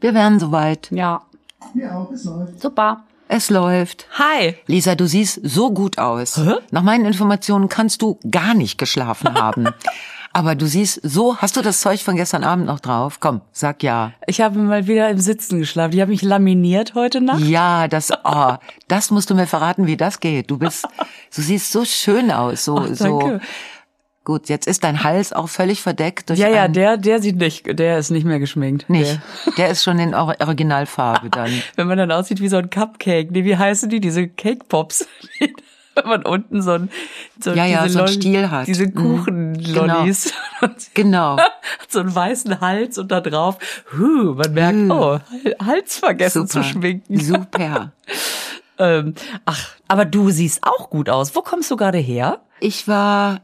Wir wären soweit. Ja. Mir auch, es läuft. Super. Es läuft. Hi. Lisa, du siehst so gut aus. Hä? Nach meinen Informationen kannst du gar nicht geschlafen haben. Aber du siehst so, hast du das Zeug von gestern Abend noch drauf? Komm, sag ja. Ich habe mal wieder im Sitzen geschlafen. Ich habe mich laminiert heute Nacht. Ja, das, oh, das musst du mir verraten, wie das geht. Du bist, du siehst so schön aus, so, Ach, so. Gut, jetzt ist dein Hals auch völlig verdeckt durch Ja, ja, ein- der, der sieht nicht, der ist nicht mehr geschminkt. nicht. Der. Der ist schon in Or- Originalfarbe dann. Wenn man dann aussieht wie so ein Cupcake. Nee, wie heißen die? Diese Cake Pops. Wenn man unten so ein, so Ja, ja, so einen Loll- Stiel hat. Diese Mhm. Kuchenlollis. Genau. Hat so einen weißen Hals und da drauf, huh, man merkt, Hm. oh, Hals vergessen zu schminken. Super. Ähm, ach, aber du siehst auch gut aus. Wo kommst du gerade her? Ich war,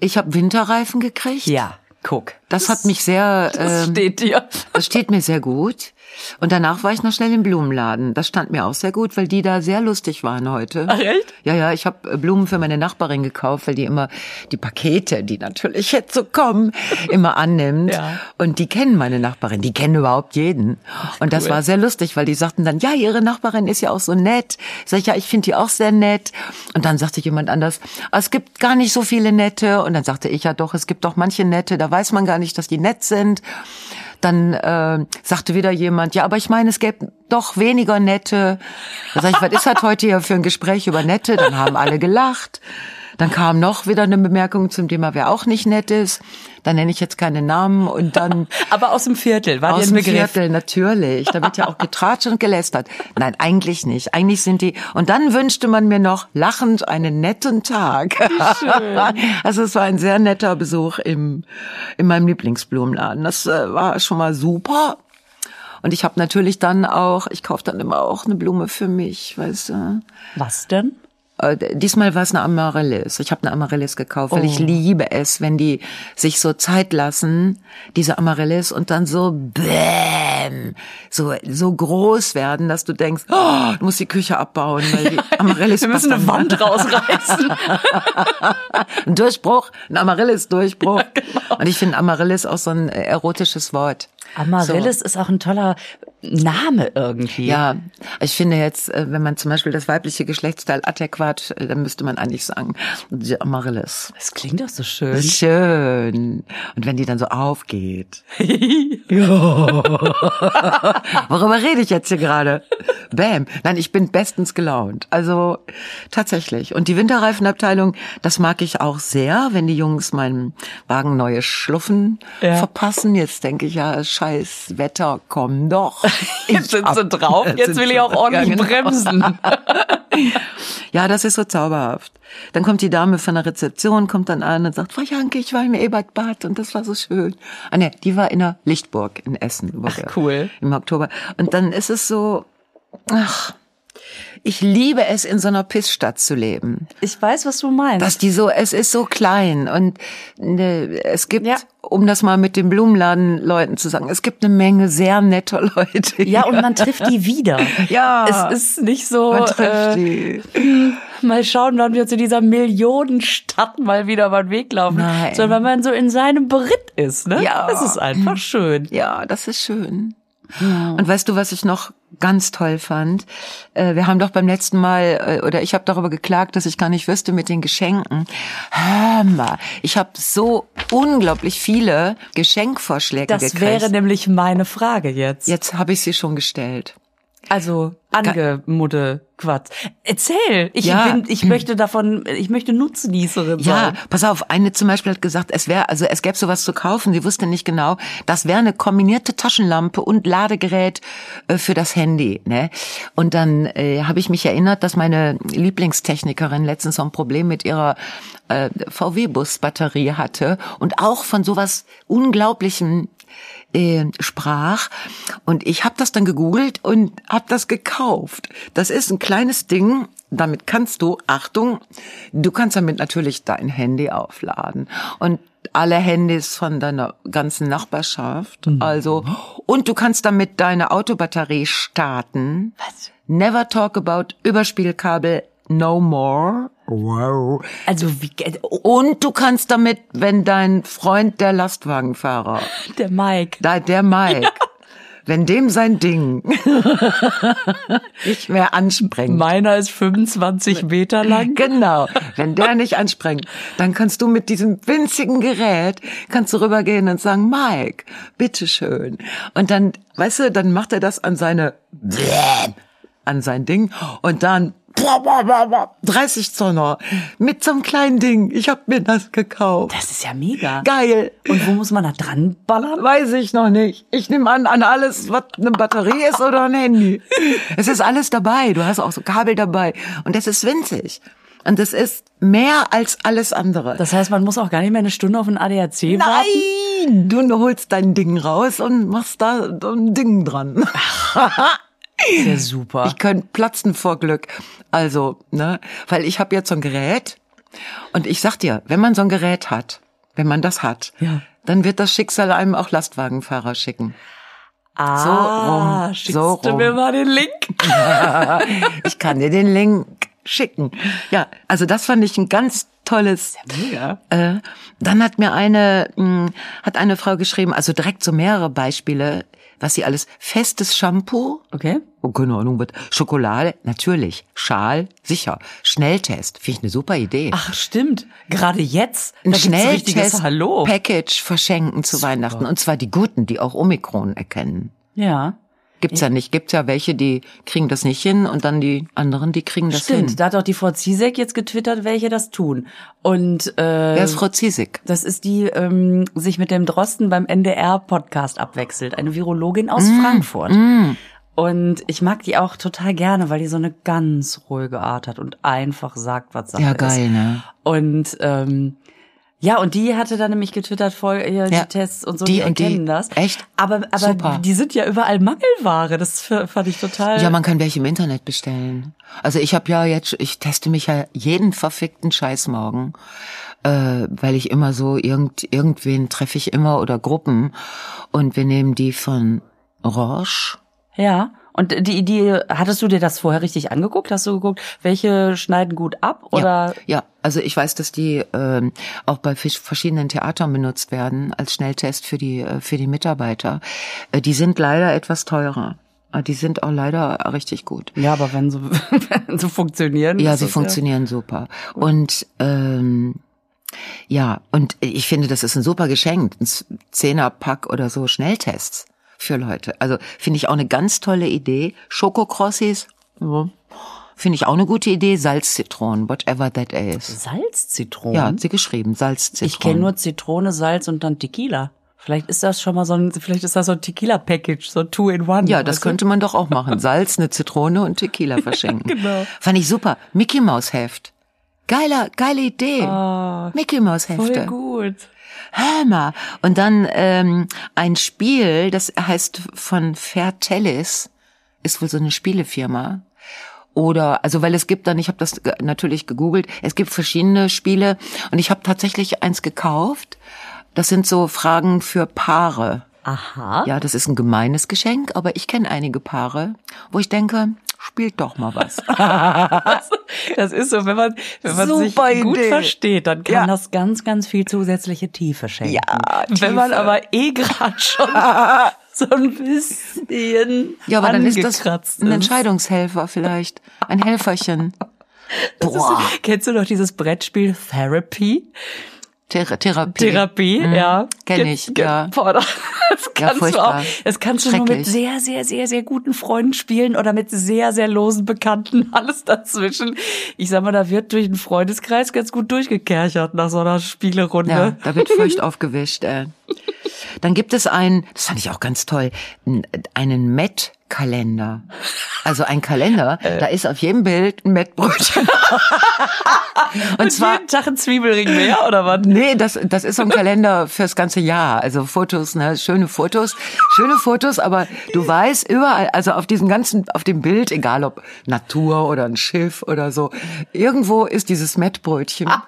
ich habe Winterreifen gekriegt. Ja, guck. Das hat mich sehr, Das ähm, steht dir. das steht mir sehr gut. Und danach war ich noch schnell im Blumenladen. Das stand mir auch sehr gut, weil die da sehr lustig waren heute. Ach, echt? Ja, ja, ich habe Blumen für meine Nachbarin gekauft, weil die immer die Pakete, die natürlich jetzt so kommen, immer annimmt. Ja. Und die kennen meine Nachbarin, die kennen überhaupt jeden. Und das cool. war sehr lustig, weil die sagten dann, ja, ihre Nachbarin ist ja auch so nett. Sag ich, ja, ich finde die auch sehr nett. Und dann sagte jemand anders, "Ah, es gibt gar nicht so viele nette. Und dann sagte ich, ja doch, es gibt doch manche nette, da weiß man gar nicht, dass die nett sind. Dann äh, sagte wieder jemand, ja, aber ich meine, es gäbe doch weniger nette. Da sag ich, was ist das heute hier für ein Gespräch über nette? Dann haben alle gelacht. Dann kam noch wieder eine Bemerkung zum Thema, wer auch nicht nett ist. Dann nenne ich jetzt keine Namen und dann Aber aus dem Viertel, war aus dem Begriff? Viertel, natürlich. Da wird ja auch getratscht und gelästert. Nein, eigentlich nicht. Eigentlich sind die. Und dann wünschte man mir noch lachend einen netten Tag. Also es war ein sehr netter Besuch im in meinem Lieblingsblumenladen. Das äh, war schon mal super. Und ich habe natürlich dann auch, ich kaufe dann immer auch eine Blume für mich, weißt du. Was denn? Äh, Diesmal war es eine Amaryllis. Ich habe eine Amaryllis gekauft, weil ich liebe es, wenn die sich so Zeit lassen, diese Amaryllis, und dann so bäm, so so groß werden, dass du denkst, oh, du musst die Küche abbauen, weil die Amaryllis Wir müssen eine Wand rausreißen. ein Durchbruch, ein Amaryllis-Durchbruch. genau. Und ich finde Amaryllis auch so ein äh, erotisches Wort. Amaryllis ist auch ein toller Name irgendwie. Ja, ich finde jetzt, äh, wenn man zum Beispiel das weibliche Geschlechtsteil adäquat, äh, dann müsste man eigentlich sagen, die Amaryllis. Das klingt doch so schön. Schön. Und wenn die dann so aufgeht. Worüber rede ich jetzt hier gerade? Bam. Nein, ich bin bestens gelaunt. Also tatsächlich. Und die Winterreifenabteilung, das mag ich auch sehr, wenn die Jungs meinem Wagen neue Schluffen Ja. verpassen. Jetzt denke ich ja, scheiß Wetter, komm doch. Jetzt sind sie drauf, jetzt sind will ich auch ordentlich genau. bremsen. Ja, das ist so zauberhaft. Dann kommt die Dame von der Rezeption, kommt dann an und sagt, Frau Janke, ich war im Ebertbad und das war so schön. Ah ne, die war in der Lichtburg in Essen. Ach, cool. Im Oktober. Und dann ist es so, ach, ich liebe es, in so einer Pissstadt zu leben. Ich weiß, was du meinst. Dass die so, es ist so klein und ne, es gibt, Ja. um das mal mit den Blumenladenleuten zu sagen, es gibt eine Menge sehr netter Leute. ja, hier. und man trifft die wieder. Ja. Es ist nicht so, man trifft äh, die. mal schauen, wann wir zu dieser Millionenstadt mal wieder über den Weg laufen. Nein. Sondern wenn man so in seinem Beritt ist, ne? Ja. Das ist einfach schön. Ja, das ist schön. Und weißt du, was ich noch ganz toll fand? Äh, Wir haben doch beim letzten Mal, äh, oder ich habe darüber geklagt, dass ich gar nicht wüsste mit den Geschenken. Hör mal, ich habe so unglaublich viele Geschenkvorschläge Das gekriegt. wäre nämlich meine Frage jetzt. Jetzt habe ich sie schon gestellt. Also angemudde Quatsch. Erzähl. Ich Ja. bin, ich möchte davon, ich möchte Nutznießerin Ja, sein. pass auf, eine zum Beispiel hat gesagt, es wäre, also es gäbe sowas zu kaufen, sie wusste nicht genau, das wäre eine kombinierte Taschenlampe und Ladegerät äh, für das Handy. Ne? Und dann äh, habe ich mich erinnert, dass meine Lieblingstechnikerin letztens so ein Problem mit ihrer äh, VW-Bus-Batterie hatte und auch von sowas Unglaublichem äh, sprach und ich habe das dann gegoogelt und habe das gekauft. Das ist ein kleines Ding, damit kannst du, Achtung, du kannst damit natürlich dein Handy aufladen und alle Handys von deiner ganzen Nachbarschaft. Also und du kannst damit deine Autobatterie starten. Was? Never talk about Überspielkabel no more. Wow. Also wie, Und du kannst damit, wenn dein Freund der Lastwagenfahrer der Mike. da, der Mike. wenn dem sein Ding nicht mehr anspringt. Meiner ist 25 Meter lang. Genau. Wenn der nicht anspringt, dann kannst du mit diesem winzigen Gerät, kannst du rübergehen und sagen, Mike, bitteschön. Und dann, weißt du, dann macht er das an seine, an sein Ding und dann 30 Zonner mit so einem kleinen Ding. Ich hab mir das gekauft. Das ist ja mega. Geil. Und wo muss man da dran ballern? Weiß ich noch nicht. Ich nehme an, an alles, was eine Batterie ist oder ein Handy. Es ist alles dabei. Du hast auch so Kabel dabei. Und das ist winzig. Und das ist mehr als alles andere. Das heißt, man muss auch gar nicht mehr eine Stunde auf ein ADAC warten? Nein! Du holst dein Ding raus und machst da so ein Ding dran. Ja, super. Ich könnte platzen vor Glück. Also, ne, weil ich habe jetzt so ein Gerät und ich sag dir, wenn man so ein Gerät hat, wenn man das hat, Ja. dann wird das Schicksal einem auch Lastwagenfahrer schicken. ah, rum, schickst so du rum. mir mal den Link? Ich kann dir den Link schicken. Ja, also das fand ich ein ganz tolles. Mega. Äh, dann hat mir eine, mh, hat eine Frau geschrieben, also direkt so mehrere Beispiele, was sie alles, festes Shampoo, Okay. oh, keine Ahnung, was, Schokolade, natürlich, Schal, sicher, Schnelltest, finde ich eine super Idee. Ach, stimmt. Gerade jetzt. ein da gibt's ein richtiges Schnelltest Hallo. Package verschenken zu Weihnachten und zwar die guten, die auch Omikron erkennen. Ja. Gibt's ja nicht, gibt's ja welche, die kriegen das nicht hin und dann die anderen, die kriegen das Stimmt. hin. Da hat auch die Frau Ziesek jetzt getwittert, welche das tun. Und äh, Wer ist Frau Ziesig? Das ist die, ähm, sich mit dem Drosten beim NDR-Podcast abwechselt. Eine Virologin aus Mm, Frankfurt. Und ich mag die auch total gerne, weil die so eine ganz ruhige Art hat und einfach sagt, was Sache Ja, ist. geil, ne? Und ähm, ja, und die hatte dann nämlich getwittert, voll ja, die Ja. Tests und so, Die die, und die. erkennen das. Echt? Aber, aber Super. die sind ja überall Mangelware. Das fand ich total. Ja, man kann welche im Internet bestellen. Also ich habe ja jetzt, ich teste mich ja jeden verfickten Scheiß morgen, äh, weil ich immer so irgend irgendwen treffe ich immer oder Gruppen und wir nehmen die von Roche. Ja. Und die, die, hattest du dir das vorher richtig angeguckt? Hast du geguckt, welche schneiden gut ab? Oder Ja, ja, also ich weiß, dass die ähm, auch bei verschiedenen Theatern benutzt werden als Schnelltest für die äh, für die Mitarbeiter. Äh, die sind leider etwas teurer. Aber Die sind auch leider richtig gut. Ja, aber wenn sie, wenn sie funktionieren. Ja, sie funktionieren super. Und ähm, ja, und ich finde, das ist ein super Geschenk, ein Zehnerpack oder so Schnelltests für Leute. Also finde ich auch eine ganz tolle Idee. Schokokrossis, ja, finde ich auch eine gute Idee. Salzzitronen, whatever that is. Salzzitronen? Ja, hat sie geschrieben, Salzzitronen. ich kenne nur Zitrone, Salz und dann Tequila. Vielleicht ist das schon mal so ein, vielleicht ist das so ein Tequila-Package, so two in one. Ja, das du? könnte man doch auch machen. Salz, eine Zitrone und Tequila verschenken. genau. Fand ich super. Mickey Maus Heft. Geiler, geile Idee. Mickey Maus Hefte. Voll gut. Hör mal. Und dann ähm, ein Spiel, das heißt von Fairtellis, ist wohl so eine Spielefirma. Oder, also weil es gibt dann, ich habe das natürlich gegoogelt, es gibt verschiedene Spiele und ich habe tatsächlich eins gekauft. Das sind so Fragen für Paare. Aha. Ja, das ist ein gemeines Geschenk, aber ich kenne einige Paare, wo ich denke, spielt doch mal was. Das ist so, wenn man, wenn man sich gut Idee. versteht, dann kann Ja. das ganz, ganz viel zusätzliche Tiefe schenken. Ja, Wenn man Tiefe. aber eh gerade schon so ein bisschen Ja, aber dann ist das ein ist. Entscheidungshelfer vielleicht. Ein Helferchen. Das ist- Boah. Kennst du noch dieses Brettspiel Therapy? Thera Therapie. Therapie, ja. Kenn Ge- ich, ge- ja. Boah, das Ja, kannst du auch. Das kannst du nur mit sehr, sehr, sehr, sehr guten Freunden spielen oder mit sehr, sehr losen Bekannten. Alles dazwischen. Ich sag mal, da wird durch den Freundeskreis ganz gut durchgekerchert nach so einer Spielerunde. Ja, da wird feucht aufgewischt. Äh. Dann gibt es einen, das fand ich auch ganz toll, einen Met-Kalender. Also ein Kalender, Äh. da ist auf jedem Bild ein Mettbrötchen. Und, Und zwar, jeden Tag ein Zwiebelring mehr, oder was? nee, das, das ist so ein Kalender fürs ganze Jahr. Also Fotos, ne, schöne Fotos, schöne Fotos, aber du weißt überall, also auf diesem ganzen, auf dem Bild, egal ob Natur oder ein Schiff oder so, irgendwo ist dieses Mettbrötchen.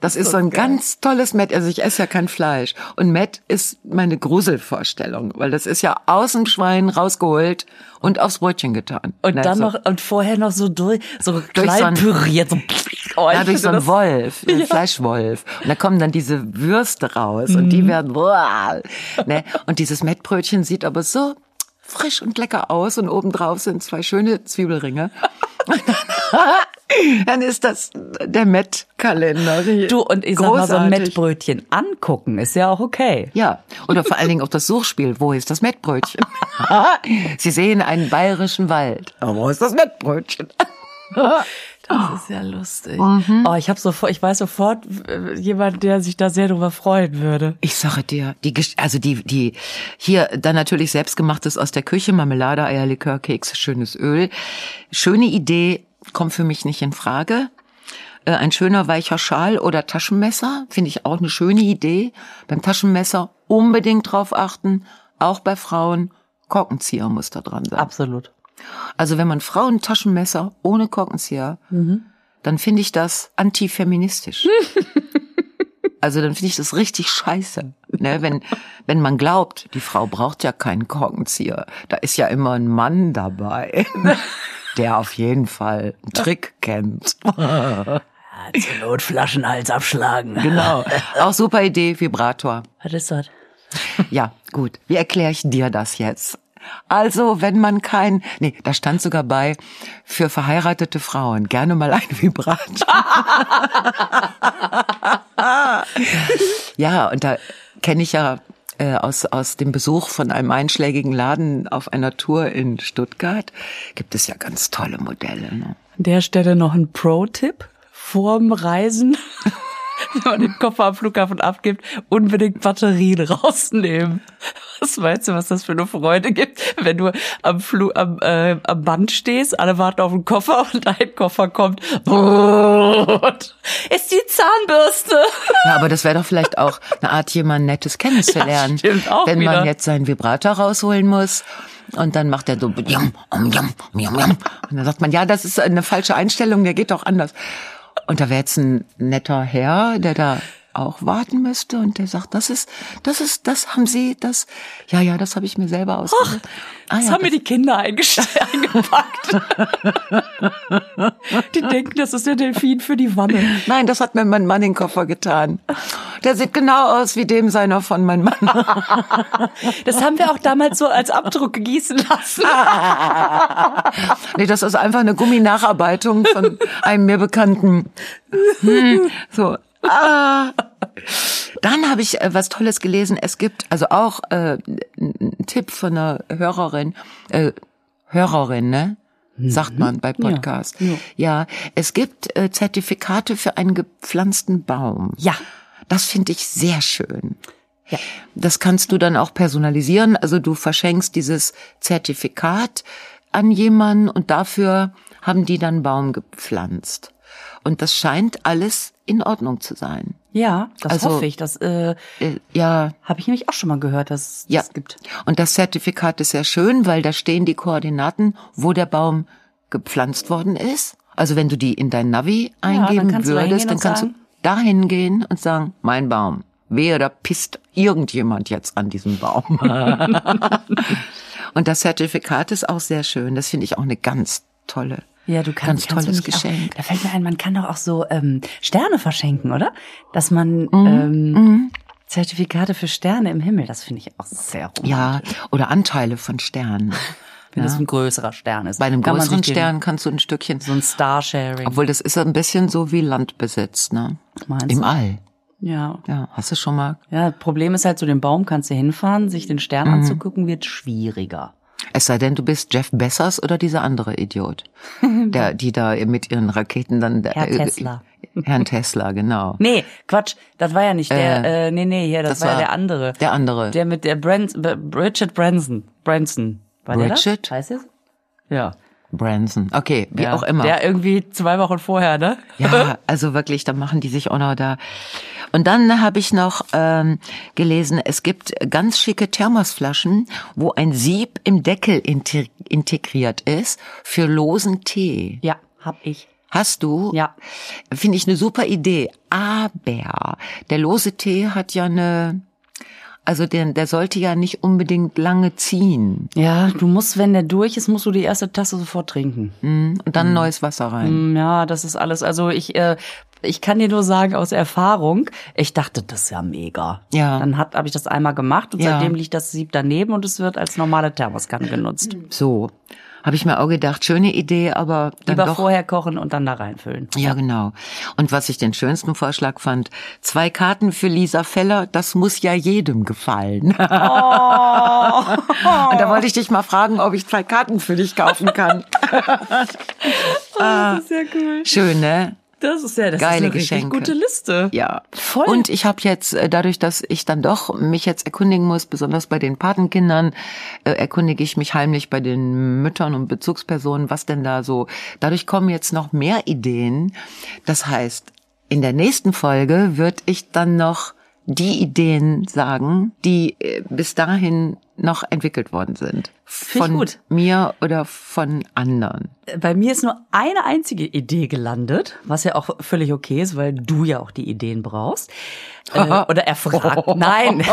Das ist so ein ganz tolles Mett. Also ich esse ja kein Fleisch. Und Mett ist meine Gruselvorstellung, weil das ist ja aus dem Schwein rausgeholt und aufs Brötchen getan. Und dann so. noch, und vorher noch so durch, so Durch so klein ein- püriert, so, oh, Ja, durch so einen das- Wolf, einen Fleischwolf. Und da kommen dann diese Würste raus und die werden, boah, ne? Und dieses Mettbrötchen sieht aber so frisch und lecker aus und obendrauf sind zwei schöne Zwiebelringe. Dann ist das der Met-Kalender. Du, und ich sag mal, so ein Mettbrötchen angucken ist ja auch okay. Ja, oder vor allen Dingen auch das Suchspiel. Wo ist das Mettbrötchen? Sie sehen einen bayerischen Wald. Aber wo ist das Mettbrötchen? Das ist ja lustig. Mhm. Oh, ich habe sofort, ich weiß sofort äh, jemand, der sich da sehr drüber freuen würde. Ich sage dir, die also die die hier dann natürlich selbstgemachtes aus der Küche, Marmelade, Eierlikör, Kekse, schönes Öl. Schöne Idee, kommt für mich nicht in Frage. Äh, ein schöner weicher Schal oder Taschenmesser finde ich auch eine schöne Idee. Beim Taschenmesser unbedingt drauf achten, auch bei Frauen Korkenzieher muss da dran sein. Absolut. Also wenn man Frauen Taschenmesser ohne Korkenzieher, mhm. dann finde ich das antifeministisch. also dann finde ich das richtig scheiße. Ne? Wenn, wenn man glaubt, die Frau braucht ja keinen Korkenzieher, da ist ja immer ein Mann dabei, der auf jeden Fall einen Trick kennt. Zur Not Flaschenhals abschlagen. Genau. Auch super Idee, Vibrator. Was ist das? Ja, gut. Wie erkläre ich dir das jetzt? Also, wenn man kein, nee, da stand sogar bei, für verheiratete Frauen gerne mal ein Vibrator. ja, und da kenne ich ja äh, aus, aus dem Besuch von einem einschlägigen Laden auf einer Tour in Stuttgart, gibt es ja ganz tolle Modelle. Ne? An der Stelle noch ein Pro-Tipp vorm Reisen. wenn man den Koffer am Flughafen abgibt, unbedingt Batterien rausnehmen. Was meinst du, was das für eine Freude gibt, wenn du am, Flu am, äh, am Band stehst, alle warten auf den Koffer und ein Koffer kommt. Ist die Zahnbürste. Ja, aber das wäre doch vielleicht auch eine Art, jemand Nettes kennenzulernen. Ja, stimmt auch wenn wieder. man jetzt seinen Vibrator rausholen muss. Und dann macht er so, und dann sagt man, ja, das ist eine falsche Einstellung, der geht doch anders. Und da wäre jetzt ein netter Herr, der da auch warten müsste und der sagt, das ist, das ist, das haben Sie, das, ja, ja, das habe ich mir selber ausgedacht. Ah, das ja, haben das mir die Kinder eingepackt. die denken, das ist der Delfin für die Wanne. Nein, das hat mir mein Mann in den Koffer getan. Der sieht genau aus wie dem seiner von meinem Mann. das haben wir auch damals so als Abdruck gießen lassen. nee, das ist einfach eine Gumminacharbeitung von einem mir bekannten. Hm, so, Ah. Dann habe ich äh, was Tolles gelesen. Es gibt also auch äh, einen Tipp von einer Hörerin, äh, Hörerin, ne? Sagt man bei Podcasts. Ja, ja. ja es gibt äh, Zertifikate für einen gepflanzten Baum. Ja. Das finde ich sehr schön. Ja. Das kannst du dann auch personalisieren. Also du verschenkst dieses Zertifikat an jemanden und dafür haben die dann Baum gepflanzt. Und das scheint alles in Ordnung zu sein. Ja, das also, hoffe ich. Das äh, äh, ja, habe ich nämlich auch schon mal gehört, dass ja. das gibt. Und das Zertifikat ist sehr schön, weil da stehen die Koordinaten, wo der Baum gepflanzt worden ist. Also wenn du die in dein Navi eingeben ja, dann würdest, dann kannst du dahin gehen und sagen, mein Baum. Wer da pisst irgendjemand jetzt an diesem Baum. und das Zertifikat ist auch sehr schön. Das finde ich auch eine ganz tolle ja, du kannst ganz tolles Geschenk. Auch, da fällt mir ein, man kann doch auch so ähm, Sterne verschenken, oder? Dass man mm, ähm, mm. Zertifikate für Sterne im Himmel, das finde ich auch sehr romantisch. Ja, oder Anteile von Sternen. Wenn ja. es ein größerer Stern ist. Bei einem kann größeren Stern kannst du ein Stückchen. So ein Starsharing. Obwohl das ist ein bisschen so wie Landbesitz, ne? Meinst Im du? All. Ja. Ja, hast du schon mal? Ja, Problem ist halt, zu dem Baum kannst du hinfahren, sich den Stern mhm. anzugucken, wird schwieriger. Es sei denn, du bist Jeff Bessers oder dieser andere Idiot, der, die da mit ihren Raketen dann. Herr äh, Tesla. Herrn Tesla, genau. Nee, Quatsch, das war ja nicht der, äh, äh nee, nee, hier, das, das war, ja der andere. Der andere. Der mit der Brans Richard Branson. Branson. War Richard? Der das? Heißt es? Ja. Branson. Okay, wie ja, auch immer. Der irgendwie zwei Wochen vorher, ne? Ja, also wirklich, da machen die sich auch noch da. Und dann habe ich noch ähm, gelesen, es gibt ganz schicke Thermosflaschen, wo ein Sieb im Deckel integriert ist für losen Tee. Ja, hab ich. Hast du? Ja. Finde ich eine super Idee. Aber der lose Tee hat ja eine also der, der sollte ja nicht unbedingt lange ziehen. Ja, du musst, wenn der durch ist, musst du die erste Tasse sofort trinken. Mm, und dann mm. neues Wasser rein. Mm, ja, das ist alles. Also ich äh, Ich kann dir nur sagen aus Erfahrung, ich dachte, das ist ja mega. Ja. Dann habe ich das einmal gemacht und Ja. seitdem liegt das Sieb daneben und es wird als normale Thermoskanne genutzt. So. Habe ich mir auch gedacht, schöne Idee, aber dann Lieber doch vorher kochen und dann da reinfüllen. Ja, genau. Und was ich den schönsten Vorschlag fand, zwei Karten für Lisa Feller, das muss ja jedem gefallen. Oh. Und da wollte ich dich mal fragen, ob ich zwei Karten für dich kaufen kann. Das ist ja cool. Schön, ne? Das ist ja das Geile ist eine Geschenke. gute Liste. Ja. Voll. Und ich habe jetzt, äh, dadurch, dass ich dann doch mich jetzt erkundigen muss, besonders bei den Patenkindern, äh, erkundige ich mich heimlich bei den Müttern und Bezugspersonen, was denn da so. Dadurch kommen jetzt noch mehr Ideen. Das heißt, in der nächsten Folge wird ich dann noch die Ideen sagen, die äh, bis dahin noch entwickelt worden sind. Von mir oder von anderen. Bei mir ist nur eine einzige Idee gelandet, was ja auch völlig okay ist, weil du ja auch die Ideen brauchst. Äh, oder erfragt. Nein.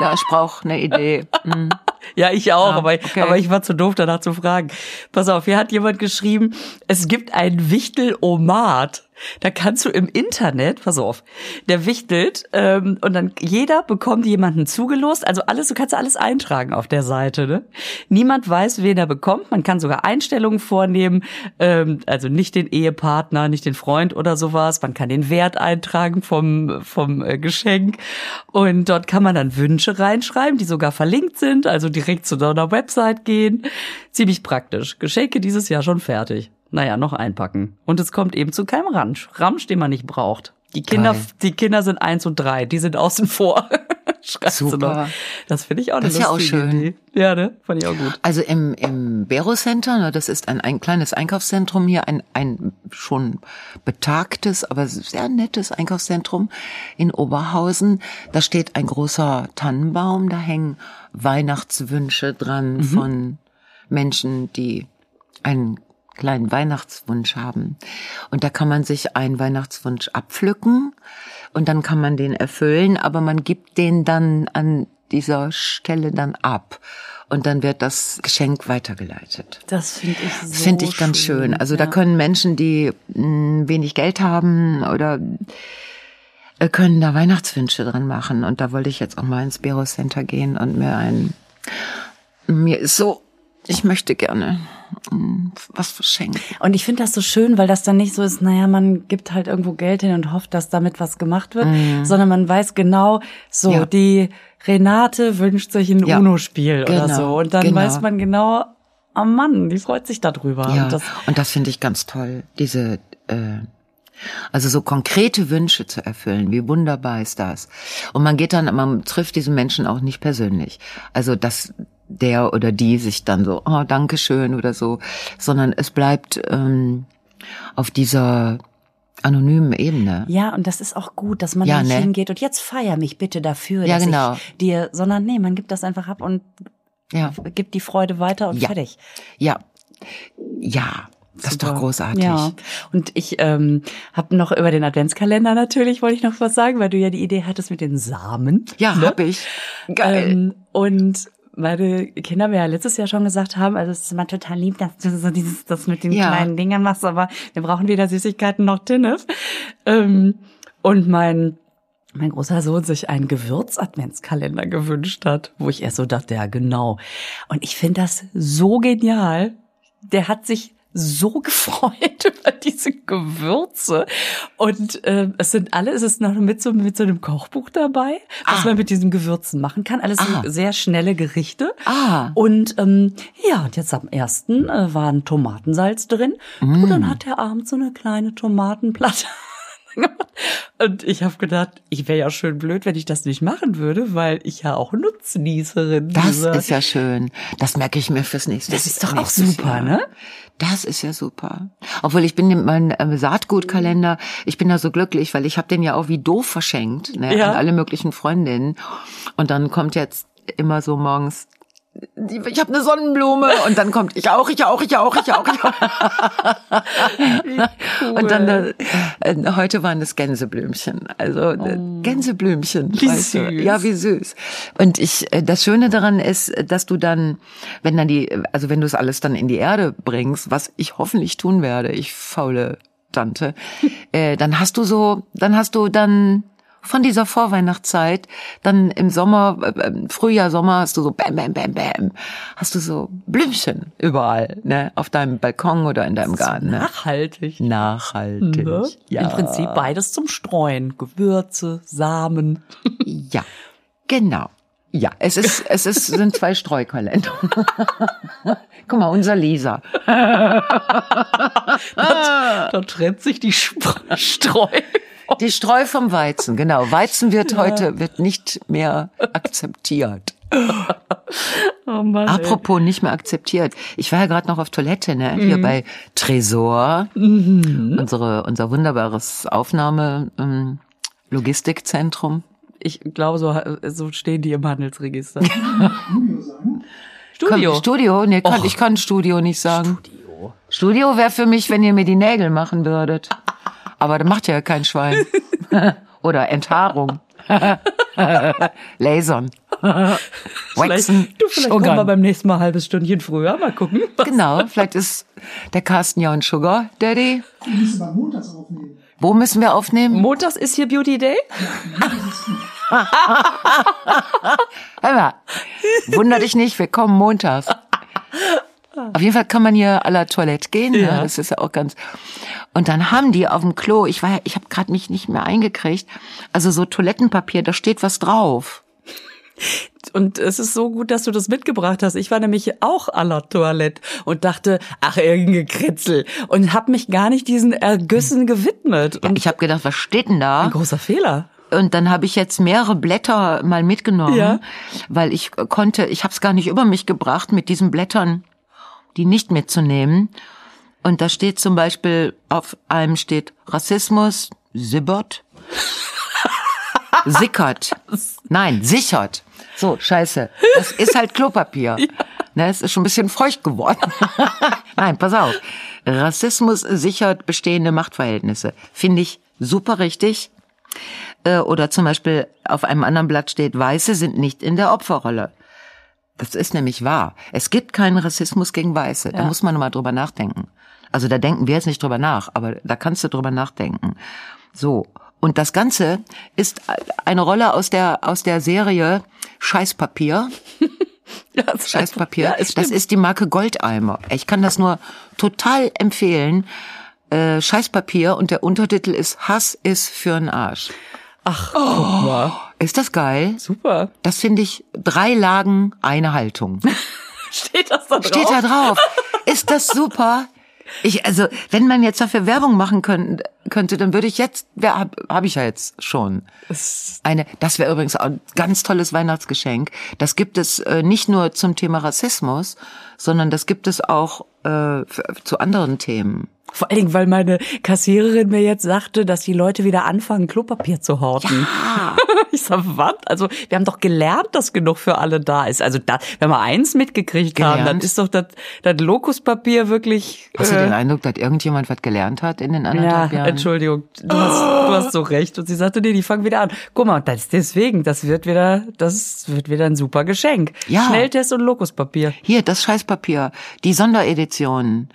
Ja, ich brauche eine Idee. Hm. Ja, ich auch, Ah, aber, okay. aber ich war zu doof, danach zu fragen. Pass auf, hier hat jemand geschrieben, es gibt ein Wichtel-Omat. Da kannst du im Internet, pass auf, der wichtelt ähm, und dann jeder bekommt jemanden zugelost. Also alles, du kannst alles eintragen auf der Seite. Ne? Niemand weiß, wen er bekommt. Man kann sogar Einstellungen vornehmen, ähm, also nicht den Ehepartner, nicht den Freund oder sowas. Man kann den Wert eintragen vom vom äh, Geschenk und dort kann man dann Wünsche reinschreiben, die sogar verlinkt sind, also direkt zu deiner Website gehen. Ziemlich praktisch. Geschenke dieses Jahr schon fertig. Naja, noch einpacken. Und es kommt eben zu keinem Ramsch. Ramsch, den man nicht braucht. Die Kinder, Geil. die Kinder sind eins und drei, die sind außen vor. Schreibt Super. noch. Das finde ich auch eine Das ist ja auch schön. Idee. Ja, ne? Fand ich auch gut. Also im, im Bero Center, ne, das ist ein, ein kleines Einkaufszentrum hier, ein, ein schon betagtes, aber sehr nettes Einkaufszentrum in Oberhausen. Da steht ein großer Tannenbaum, da hängen Weihnachtswünsche dran von Menschen, die einen kleinen Weihnachtswunsch haben. Und da kann man sich einen Weihnachtswunsch abpflücken und dann kann man den erfüllen, aber man gibt den dann an dieser Stelle dann ab. Und dann wird das Geschenk weitergeleitet. Das finde ich so finde ich ganz schön. Also da ja. können Menschen, die mh, wenig Geld haben oder äh, können da Weihnachtswünsche dran machen. Und da wollte ich jetzt auch mal ins Bero Center gehen und mir ein, mir ist so, ich möchte gerne mh, was verschenken. Und ich finde das so schön, weil das dann nicht so ist, naja, man gibt halt irgendwo Geld hin und hofft, dass damit was gemacht wird, sondern man weiß genau, so, Mhm. Ja. die Renate wünscht sich ein Ja. UNO-Spiel oder Genau, so. Und dann genau. weiß man genau, oh Mann, die freut sich darüber. Ja, Und das, und das finde ich ganz toll, diese, äh, also so konkrete Wünsche zu erfüllen. Wie wunderbar ist das? Und man geht dann, man trifft diesen Menschen auch nicht persönlich. Also dass der oder die sich dann so, oh, danke schön oder so, sondern es bleibt ähm, auf dieser anonymen Ebene. ja, und das ist auch gut, dass man Ja, nicht ne? hingeht und jetzt feier mich bitte dafür, Ja, dass genau. ich dir, sondern nee, man gibt das einfach ab und Ja, gibt die Freude weiter und Ja. fertig. ja, ja. Das ist doch Super. großartig. Ja. Und ich ähm, habe noch über den Adventskalender natürlich, wollte ich noch was sagen, weil du ja die Idee hattest mit den Samen. Ja, ne? hab ich. Geil. Ähm, und meine Kinder mir ja letztes Jahr schon gesagt haben, also es ist immer total lieb, dass du so dieses, das mit den Ja. kleinen Dingern machst, aber wir brauchen weder Süßigkeiten noch Tinnef. Ähm, und mein mein großer Sohn sich einen Gewürz-Adventskalender gewünscht hat, wo ich erst so dachte, ja genau. Und ich finde das so genial. Der hat sich so gefreut über diese Gewürze. Und äh, es sind alle, es ist noch mit so, mit so einem Kochbuch dabei, was Ah. man mit diesen Gewürzen machen kann. Alles Ah. sehr schnelle Gerichte. Ah. Und ähm, ja, und jetzt am ersten äh, war ein Tomatensalz drin. Und Mm. dann hat er abends so eine kleine Tomatenplatte. Und ich habe gedacht, ich wäre ja schön blöd, wenn ich das nicht machen würde, weil ich ja auch Nutznießerin Das dieser- ist ja schön. Das merke ich mir fürs nächste Das ist doch auch super, Jahr. ne? Das ist ja super. Obwohl ich bin in meinem äh, Saatgutkalender, ich bin da so glücklich, weil ich habe den ja auch wie doof verschenkt ne, Ja. an alle möglichen Freundinnen. Und dann kommt jetzt immer so morgens ich habe eine Sonnenblume und dann kommt ich auch, ich auch, ich auch, ich auch. Ich auch. Und dann äh, äh, heute waren es Gänseblümchen, also äh, Gänseblümchen. Wie weißt du. süß. Ja, wie süß. Und ich, äh, das Schöne daran ist, dass du dann, wenn dann die, also wenn du es alles dann in die Erde bringst, was ich hoffentlich tun werde, ich faule Tante, äh, dann hast du so, dann hast du dann von dieser Vorweihnachtszeit, dann im Sommer, äh, Frühjahr, Sommer hast du so bam, bam, bam, bam, hast du so Blümchen überall, ne, auf deinem Balkon oder in deinem Garten. Ne? Nachhaltig. Nachhaltig. Ne? Ja. Im Prinzip beides zum Streuen. Gewürze, Samen. Ja, genau. Ja, es ist, es ist, sind zwei Streukalender. Guck mal, unser Leser. Da trennt sich die Streu. Die Streu vom Weizen, genau. Weizen wird heute, wird nicht mehr akzeptiert. Oh Mann, ey. Apropos nicht mehr akzeptiert. Ich war ja gerade noch auf Toilette, ne? Hier Mhm. bei Tresor, unsere, unser wunderbares Aufnahme, ähm, Logistikzentrum. Ich glaube, so, so stehen die im Handelsregister. Studio. Studio? Nee, kann, Och. ich kann Studio nicht sagen. Studio. Studio wäre für mich, wenn ihr mir die Nägel machen würdet. Aber das macht ja kein Schwein. Oder Enthaarung. Lasern. Vielleicht, Waxen. du, vielleicht kommen Sugarn. wir beim nächsten Mal ein halbes Stündchen früher. Mal gucken. Genau, vielleicht ist der Carsten ja ein Sugar Daddy. Wir müssen mal montags aufnehmen. Wo müssen wir aufnehmen? Montags ist hier Beauty Day. Hör mal, wunder dich nicht, wir kommen montags. Auf jeden Fall kann man hier à la Toilette gehen, ja. Ja. das ist ja auch ganz. Und dann haben die auf dem Klo, ich war ja, ich habe gerade mich nicht mehr eingekriegt, also so Toilettenpapier, da steht was drauf. Und es ist so gut, dass du das mitgebracht hast. Ich war nämlich auch à la Toilette und dachte, ach, irgendein Kritzel. Und habe mich gar nicht diesen Ergüssen gewidmet. Und Ich habe gedacht, was steht denn da? ein großer Fehler. Und dann habe ich jetzt mehrere Blätter mal mitgenommen, Ja. weil ich konnte, ich habe es gar nicht über mich gebracht, mit diesen Blättern die nicht mitzunehmen. Und da steht zum Beispiel, auf einem steht Rassismus, sibbert, sickert. Nein, sichert. So, scheiße. Das ist halt Klopapier. Ne, es ist schon ein bisschen feucht geworden. Nein, pass auf. Rassismus sichert bestehende Machtverhältnisse. Finde ich super richtig. Äh, Oder zum Beispiel auf einem anderen Blatt steht, Weiße sind nicht in der Opferrolle. Das ist nämlich wahr. Es gibt keinen Rassismus gegen Weiße. Da Ja. muss man mal drüber nachdenken. Also da denken wir jetzt nicht drüber nach, aber da kannst du drüber nachdenken. So. Und das Ganze ist eine Rolle aus der, aus der Serie Scheißpapier. Ja, das Scheißpapier. Ja, das ist die Marke Goldeimer. Ich kann das nur total empfehlen. Äh, Scheißpapier und der Untertitel ist Hass ist für'n Arsch. Ach, guck mal. Ist das geil? Super. Das finde ich drei Lagen, eine Haltung. Steht das da drauf? Steht da drauf. Ist das super? Ich, also, wenn man jetzt dafür Werbung machen könnte, könnte dann würde ich jetzt, ja, habe hab ich ja jetzt schon. Eine, das wäre übrigens auch ein ganz tolles Weihnachtsgeschenk. Das gibt es äh, nicht nur zum Thema Rassismus, sondern das gibt es auch äh, für, zu anderen Themen. Vor allen Dingen, weil meine Kassiererin mir jetzt sagte, dass die Leute wieder anfangen, Klopapier zu horten. Ich sag, was? Also, wir haben doch gelernt, dass genug für alle da ist. Also, da, wenn wir eins mitgekriegt haben, dann Gelernt? ist doch das, das Lokuspapier wirklich. Hast du äh, den Eindruck, dass irgendjemand was gelernt hat in den ja, anderthalb Jahren? Entschuldigung, du hast, du hast so recht. Und sie sagte, nee, die fangen wieder an. Guck mal, das ist deswegen, das wird wieder, das wird wieder ein super Geschenk. Ja. Schnelltest und Lokuspapier. Hier, das Scheißpapier, die Sonderedition.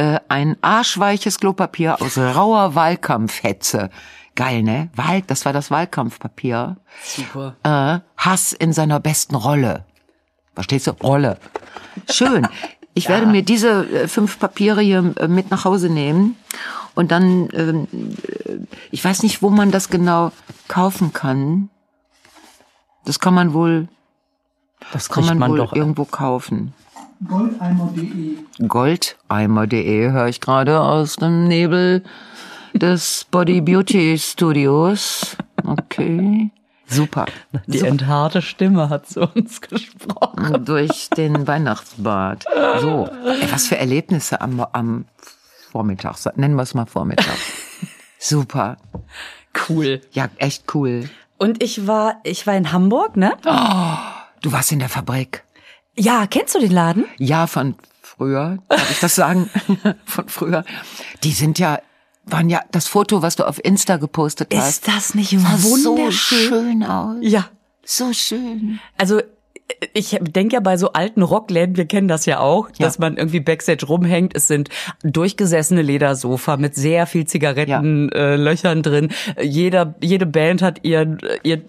Äh, ein arschweiches Klopapier aus rauer Wahlkampfhetze. Geil, ne? Wahl, das war das Wahlkampfpapier. Super. Äh, Hass in seiner besten Rolle. Verstehst du? Rolle. Schön. Ich werde mir diese äh, fünf Papiere hier äh, mit nach Hause nehmen und dann, ähm, äh, ich weiß nicht, wo man das genau kaufen kann. Das kann man wohl, Das kann man, man wohl doch. irgendwo kaufen. Goldeimer.de. Goldeimer.de höre ich gerade aus dem Nebel des Body Beauty Studios. Okay. Super. Die enthaarte Stimme hat zu uns gesprochen. Durch den Weihnachtsbad. So. Ey, was für Erlebnisse am, am Vormittag. Nennen wir es mal Vormittag. Super. Cool. Ja, echt cool. Und ich war, ich war in Hamburg, ne? Du warst in der Fabrik. Ja, kennst du den Laden? Ja, von früher, darf ich das sagen? von früher. Die sind ja, waren ja, das Foto, was du auf Insta gepostet hast. Ist das nicht sah so wunderschön? schön aus. Ja. So schön. Also ich denke ja bei so alten Rockläden, wir kennen das ja auch, Ja. dass man irgendwie Backstage rumhängt. Es sind durchgesessene Ledersofa mit sehr viel Zigarettenlöchern äh, Löchern drin. Jeder, jede Band hat ihren, ihr,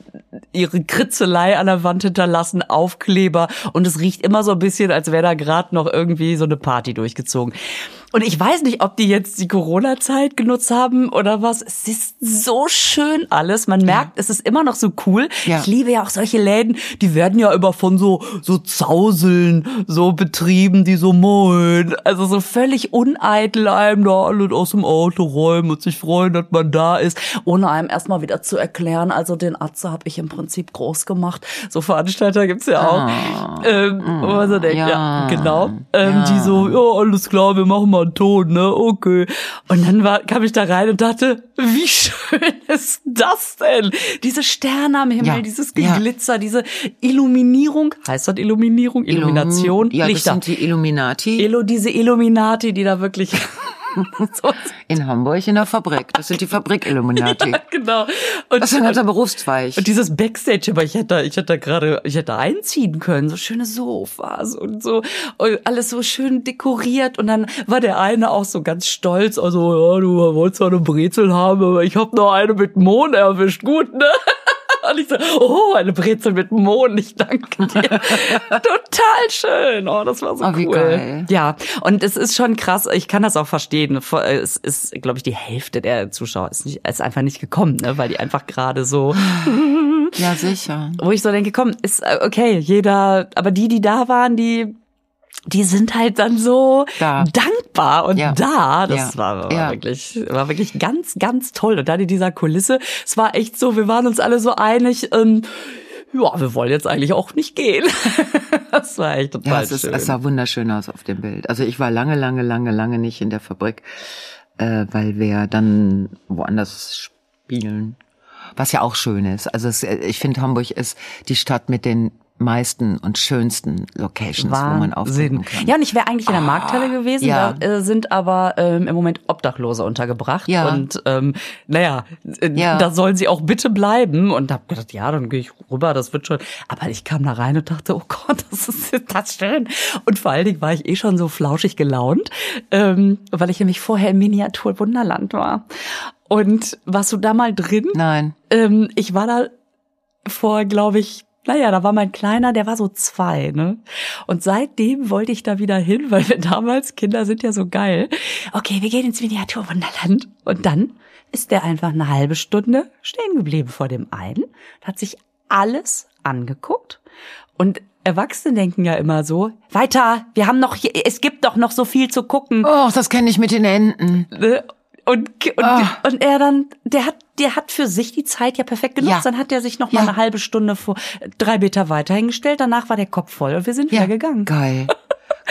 ihre Kritzelei an der Wand hinterlassen, Aufkleber und es riecht immer so ein bisschen, als wäre da gerade noch irgendwie so eine Party durchgezogen. Und ich weiß nicht, ob die jetzt die Corona-Zeit genutzt haben oder was. Es ist so schön alles. Man merkt, es ist immer noch so cool. Ja. Ich liebe ja auch solche Läden, die werden ja immer von so, so Zauseln so betrieben, die so moin. Also so völlig uneitel einem da alle aus dem Auto räumen und sich freuen, dass man da ist, ohne einem erstmal wieder zu erklären. Also den Atze habe ich im Prinzip groß gemacht. So Veranstalter gibt's ja auch. Ähm, wo man so denkt, ja, Ja. genau. Ähm, Ja. Die so, ja, alles klar, wir machen mal einen Ton, ne? Okay. Und dann war, kam ich da rein und dachte, wie schön ist das denn? Diese Sterne am Himmel, Ja. dieses Ja. Glitzer, diese Illuminierung. Heißt das Illuminierung? Illumination? Ja, das Lichter. sind die Illuminati Elo, diese Illuminati, die da wirklich in Hamburg in der Fabrik. Das sind die Fabrik-Illuminati. genau. Und, Das ist ein ganzer Berufszweig. und dieses Backstage, aber ich hätte, da- ich hätte da gerade, ich hätte da einziehen können, so schöne Sofas und so, und alles so schön dekoriert und dann war der eine auch so ganz stolz, also, ja, du wolltest ja eine Brezel haben, aber ich habe noch eine mit Mohn erwischt, gut, ne? Und ich so, oh, eine Brezel mit Mohn, ich danke dir. Total schön. Oh, das war so Oh, cool. Ja, und es ist schon krass, ich kann das auch verstehen. Vor- Es ist, glaube ich, die Hälfte der Zuschauer ist, nicht, ist einfach nicht gekommen, ne? weil die einfach gerade so, Ja, sicher. wo ich so denke, komm, ist äh, okay, jeder, aber die, die da waren, die die sind halt dann so Da. dankbar und Ja. da, das Ja. war, war Ja. wirklich, war wirklich ganz, ganz toll. Und dann in dieser Kulisse, es war echt so, wir waren uns alle so einig, ähm, ja, wir wollen jetzt eigentlich auch nicht gehen. das war echt total Ja, es, ist, schön. es sah wunderschön aus auf dem Bild. Also ich war lange, lange, lange, lange nicht in der Fabrik, äh, weil wir dann woanders spielen. Was ja auch schön ist. Also es, ich finde, Hamburg ist die Stadt mit den meisten und schönsten Locations, wo man auftreten kann. Ja, und ich wäre eigentlich in der Markthalle gewesen, ja. da äh, sind aber ähm, im Moment Obdachlose untergebracht. Ja. Und ähm, naja, äh, Ja. da sollen sie auch bitte bleiben. Und hab gedacht, ja, dann gehe ich rüber, das wird schon. Aber ich kam da rein und dachte, oh Gott, das ist das schön. Und vor allen Dingen war ich eh schon so flauschig gelaunt, ähm, weil ich nämlich vorher im Miniatur Wunderland war. Und warst du da mal drin? Nein. Ähm, ich war da vor, glaube ich, naja, da war mein Kleiner, der war so zwei, ne? Und seitdem wollte ich da wieder hin, weil wir damals, Kinder sind ja so geil. Okay, wir gehen ins Miniaturwunderland. Und dann ist der einfach eine halbe Stunde stehen geblieben vor dem einen, hat sich alles angeguckt und Erwachsene denken ja immer so, weiter, wir haben noch, hier, es gibt doch noch so viel zu gucken. Oh, das kenne ich mit den Enten. Und, und, Ah. und er dann, der hat, der hat für sich die Zeit ja perfekt genutzt. Ja. Dann hat er sich noch mal Ja. eine halbe Stunde vor, drei Meter weiter hingestellt. Danach war der Kopf voll und wir sind wieder gegangen. Geil.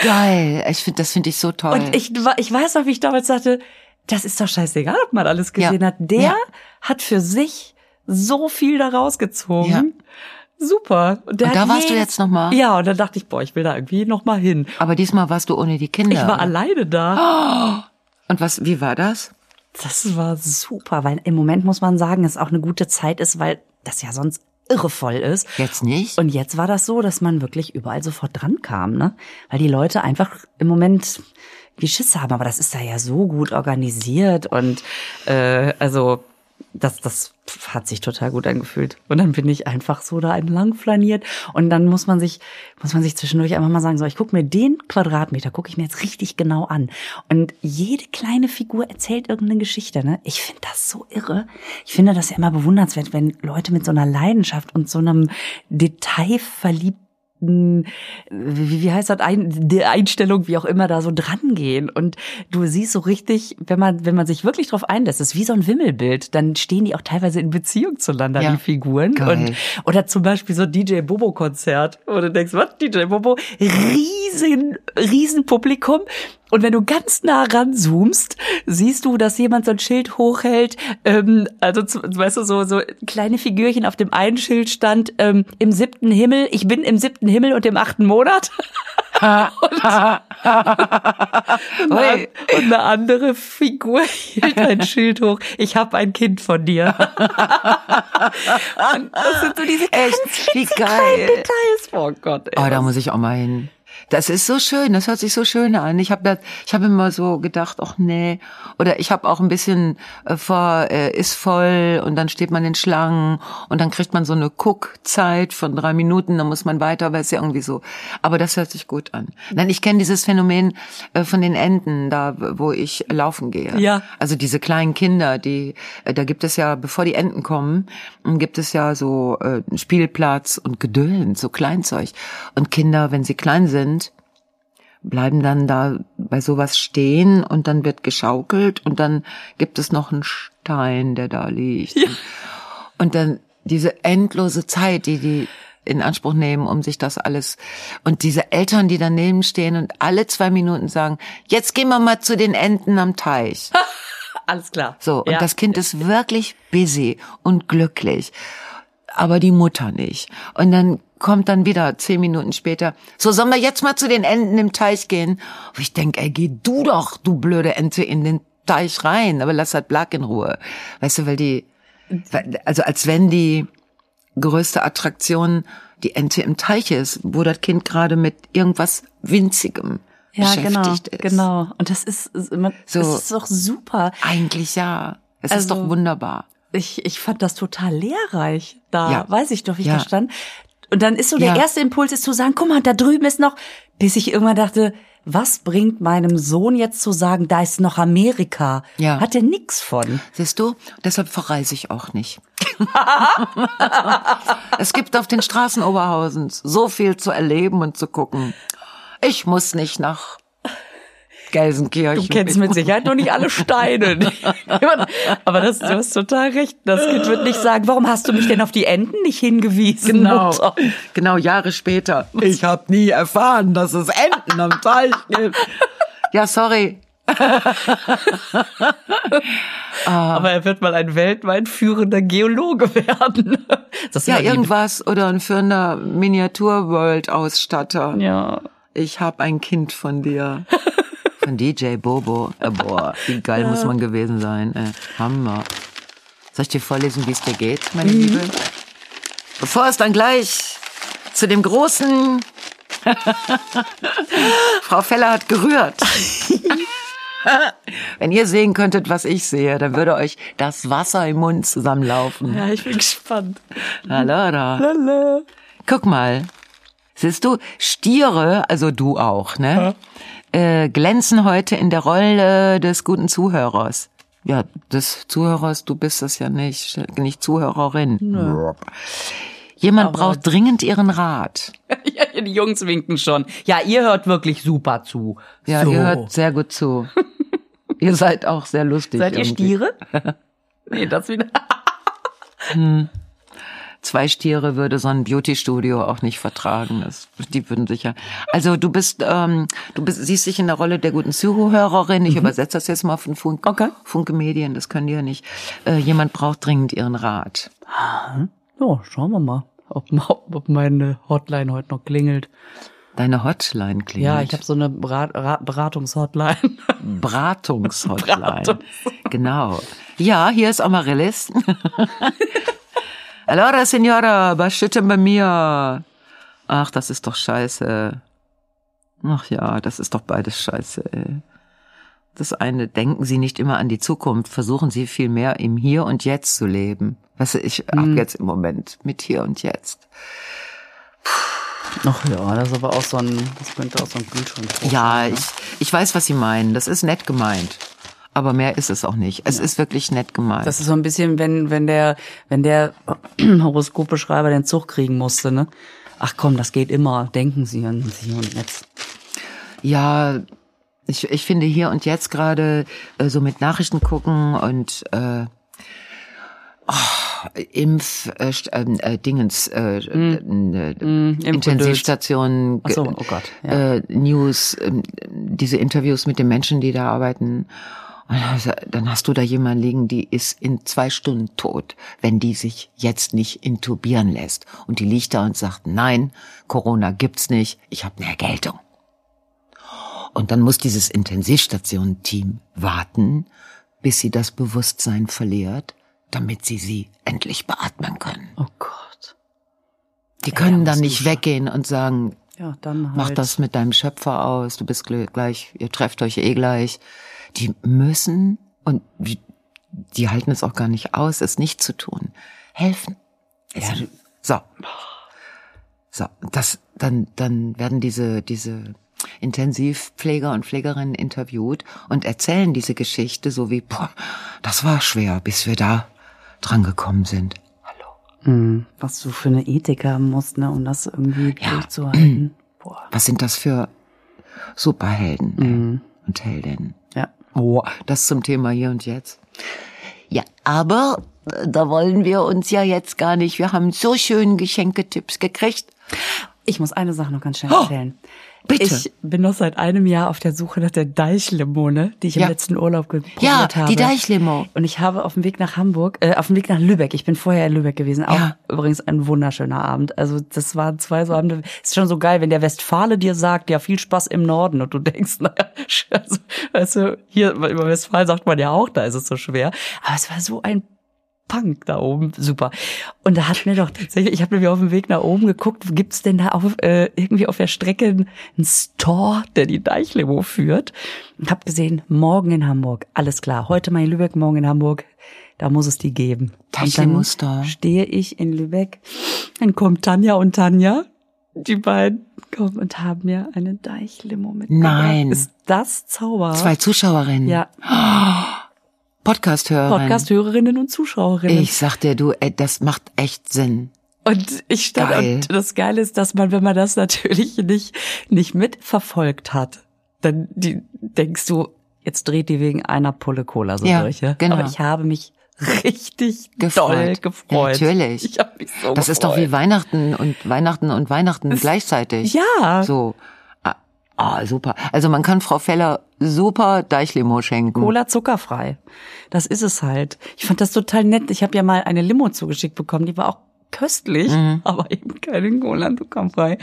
Geil. Ich finde, das finde ich so toll. Und ich, ich weiß noch, wie ich damals sagte, das ist doch scheißegal, ob man alles gesehen hat. Der hat für sich so viel da rausgezogen. Ja. Super. Und, Und da warst du jetzt noch mal? Ja, und dann dachte ich, boah, ich will da irgendwie noch mal hin. Aber diesmal warst du ohne die Kinder. Ich war oder? alleine da. Und was, wie war das? Das war super, weil im Moment muss man sagen, es auch eine gute Zeit ist, weil das ja sonst irre voll ist. Jetzt nicht? Und jetzt war das so, dass man wirklich überall sofort dran kam, ne? Weil die Leute einfach im Moment wie Schiss haben, aber das ist da ja so gut organisiert und äh, also das, das hat sich total gut angefühlt. Und dann bin ich einfach so da entlang flaniert und dann muss man sich, muss man sich zwischendurch einfach mal sagen, so, ich gucke mir den Quadratmeter, gucke ich mir jetzt richtig genau an. Und jede kleine Figur erzählt irgendeine Geschichte, ne? Ich finde das so irre. Ich finde das ja immer bewundernswert, wenn Leute mit so einer Leidenschaft und so einem detailverliebten wie, wie heißt das, Ein, die Einstellung, wie auch immer, da so dran gehen. Und du siehst so richtig, wenn man, wenn man sich wirklich drauf einlässt, ist wie so ein Wimmelbild, dann stehen die auch teilweise in Beziehung zueinander, Ja. die Figuren. Geil. Und, oder zum Beispiel so DJ Bobo-Konzert, wo du denkst, was, DJ Bobo, riesen, riesen Publikum. Und wenn du ganz nah ranzoomst, siehst du, dass jemand so ein Schild hochhält. Ähm, also, weißt du, so, so kleine Figürchen auf dem einen Schild stand ähm, im siebten Himmel. Ich bin im siebten Himmel und im achten Monat. und, und eine andere Figur hielt ein Schild hoch. Ich habe ein Kind von dir. und das sind so diese Echt, wie geil. Details. Oh Gott. Ey, Oh, da muss ich auch mal hin. Das ist so schön, das hört sich so schön an. Ich habe ich habe immer so gedacht, ach nee, oder ich habe auch ein bisschen äh, vor, äh, ist voll und dann steht man in Schlangen und dann kriegt man so eine Guckzeit von drei Minuten, dann muss man weiter, weil es ja irgendwie so. Aber das hört sich gut an. Nein, ich kenne dieses Phänomen äh, von den Enten, da wo ich laufen gehe. Ja. Also diese kleinen Kinder, die, äh, da gibt es ja, bevor die Enten kommen, m, gibt es ja so äh, Spielplatz und Gedöns, so Kleinzeug. Und Kinder, wenn sie klein sind, bleiben dann da bei sowas stehen und dann wird geschaukelt und dann gibt es noch einen Stein, der da liegt. Und dann diese endlose Zeit, die die in Anspruch nehmen, um sich das alles und diese Eltern, die daneben stehen und alle zwei Minuten sagen, jetzt gehen wir mal zu den Enten am Teich. Alles klar. So, und Ja. das Kind ist wirklich busy und glücklich. Aber die Mutter nicht. Und dann kommt dann wieder zehn Minuten später, so sollen wir jetzt mal zu den Enten im Teich gehen? Und ich denk, ey, geh du doch, du blöde Ente, in den Teich rein, aber lass halt Black in Ruhe. Weißt du, weil die, also als wenn die größte Attraktion die Ente im Teich ist, wo das Kind gerade mit irgendwas Winzigem Ja, genau, beschäftigt ist. genau. Und das ist, ist immer- So. das ist doch super. Eigentlich ja. Es ist Also- doch wunderbar. Ich, ich fand das total lehrreich. Da Ja. weiß ich doch, wie ich Ja. da stand. Und dann ist so der Ja. erste Impuls ist zu sagen, guck mal, da drüben ist noch, bis ich irgendwann dachte, was bringt meinem Sohn jetzt zu sagen, da ist noch Amerika? Ja. Hat er nix von. Siehst du, deshalb verreise ich auch nicht. es gibt auf den Straßen Oberhausens so viel zu erleben und zu gucken. Ich muss nicht nach Gelsenkirchen. Du kennst mit Sicherheit noch nicht alle Steine. Aber das, du hast total recht. Das Kind wird nicht sagen, warum hast du mich denn auf die Enten nicht hingewiesen? Genau, Mutter? genau, Jahre später. Ich habe nie erfahren, dass es Enten am Teich gibt. Ja, sorry. Aber er wird mal ein weltweit führender Geologe werden. Das Ja, irgendwas oder ein führender Miniatur-World-Ausstatter. Ja. Ich hab ein Kind von dir. Von DJ Bobo. Äh, boah, wie geil muss man gewesen sein. Äh, Hammer. Soll ich dir vorlesen, wie es dir geht, meine Liebe? Bevor es dann gleich zu dem großen... Frau Feller hat gerührt. Wenn ihr sehen könntet, was ich sehe, dann würde euch das Wasser im Mund zusammenlaufen. Ja, ich bin gespannt. Hallo da. Lala. Guck mal. Siehst du, Stiere, also du auch, ne? Äh, glänzen heute in der Rolle des guten Zuhörers. Ja, des Zuhörers, du bist das ja nicht, nicht Zuhörerin. Jemand braucht dringend ihren Rat. Ja, die Jungs winken schon. Ja, ihr hört wirklich super zu. Ja, so. ihr hört sehr gut zu. ihr seid auch sehr lustig. Seid ihr irgendwie. Stiere? nee, das wieder. Zwei Stiere würde so ein Beauty-Studio auch nicht vertragen. Das, die würden sicher. Also du bist, ähm, du bist, siehst dich in der Rolle der guten Zuhörerin. Ich übersetze das jetzt mal von Funke, Okay. Funke Medien. Das können die ja nicht. Äh, jemand braucht dringend ihren Rat. Ja, schauen wir mal, ob, ob meine Hotline heute noch klingelt. Deine Hotline klingelt. Ja, ich habe so eine Berat, Ra- Beratungshotline. Beratungshotline. Beratungs- Genau. Ja, hier ist Amaryllis. Allora, Signora, was steht denn bei mir? Ach, das ist doch scheiße. Ach ja, das ist doch beides scheiße. Ey. Das eine, denken Sie nicht immer an die Zukunft, versuchen Sie vielmehr im Hier und Jetzt zu leben. Weißt du, ich hab jetzt im Moment mit Hier und Jetzt. Ach ja, das ist aber auch so ein, das könnte auch so ein Kühlschrank Ja, ich, ich weiß, was Sie meinen. Das ist nett gemeint. Aber mehr ist es auch nicht. Es ist wirklich nett gemeint. Das ist so ein bisschen, wenn, wenn der, wenn der Horoskopbeschreiber den Zug kriegen musste, ne? Ach komm, das geht immer. Denken Sie an Sie und jetzt. Ja, ich, ich finde hier und jetzt gerade äh, so mit Nachrichten gucken und äh, oh, Impf äh, ähm, äh, Dingens äh, Hm. äh, Intensivstationen, Ach so, ge- oh Gott, ja. äh, News, ähm, diese Interviews mit den Menschen, die da arbeiten. Und dann hast du- dann da jemanden liegen, die ist in zwei Stunden tot, wenn die sich jetzt nicht intubieren lässt. Und die liegt da und sagt, nein, Corona gibt's nicht, ich habe eine Erkältung. Und dann muss dieses Intensivstationenteam warten, bis sie das Bewusstsein verliert, damit sie sie endlich beatmen können. Oh Gott. Die können dann musst du nicht weggehen und sagen, Ja, dann halt. mach das mit deinem Schöpfer aus, du bist gl- gleich, ihr trefft euch eh gleich. Die müssen, und die, halten es auch gar nicht aus, es nicht zu tun, helfen. Es- so. So, das, dann, dann werden diese, diese Intensivpfleger und Pflegerinnen interviewt und erzählen diese Geschichte so wie, boah, das war schwer, bis wir da dran gekommen sind. Hallo. Hm, was du für eine Ethik haben musst, ne, um das irgendwie Ja. durchzuhalten. Boah. Was sind das für Superhelden ey, und Heldinnen? Oh, das zum Thema hier und jetzt. Ja, aber äh, da wollen wir uns ja jetzt gar nicht. Wir haben so schön Geschenketipps gekriegt. Ich muss eine Sache noch ganz schnell Oh, erzählen. bitte. Ich bin noch seit einem Jahr auf der Suche nach der Deichlimone, die ich im Ja. letzten Urlaub probiert Ja, habe. die Deichlimo. Und ich habe auf dem Weg nach Hamburg, äh, auf dem Weg nach Lübeck, ich bin vorher in Lübeck gewesen, auch Ja. übrigens ein wunderschöner Abend. Also das waren zwei so Abende, ist schon so geil, wenn der Westfale dir sagt, ja, viel Spaß im Norden und du denkst, naja, also, weißt du, hier über Westfalen sagt man ja auch, da ist es so schwer. Aber es war so ein Punk da oben, super. Und da hat mir doch tatsächlich, ich habe mir auf dem Weg nach oben geguckt, gibt's denn da auf, äh, irgendwie auf der Strecke einen Store, der die Deichlimo führt? Und habe gesehen, morgen in Hamburg, alles klar, heute mal in Lübeck, morgen in Hamburg, da muss es die geben. Und Deichlimo dann Store. stehe ich in Lübeck, dann kommt Tanja und Tanja, die beiden kommen und haben mir eine Deichlimo mitgebracht. Nein. Ist das Zauber? Zwei Zuschauerinnen. Ja, Podcast-Hörerin. Podcast-Hörerinnen und Zuschauerinnen. Ich sag dir, du, ey, das macht echt Sinn. Und ich stand, Geil. und das Geile ist, dass man, wenn man das natürlich nicht, nicht mitverfolgt hat, dann die, denkst du, jetzt dreht die wegen einer Pulle Cola so Ja, durch. Ja? genau. Aber ich habe mich richtig Gefreut. doll gefreut. Ja, natürlich. Ich habe mich so Das ist doch wie gefreut. Weihnachten und Weihnachten und Weihnachten gleichzeitig. Ja. So. Ah, super. Also man kann Frau Feller super Deichlimo schenken. Cola zuckerfrei. Das ist es halt. Ich fand das total nett. Ich habe ja mal eine Limo zugeschickt bekommen, die war auch köstlich, Mhm. aber eben keine Cola zuckerfrei.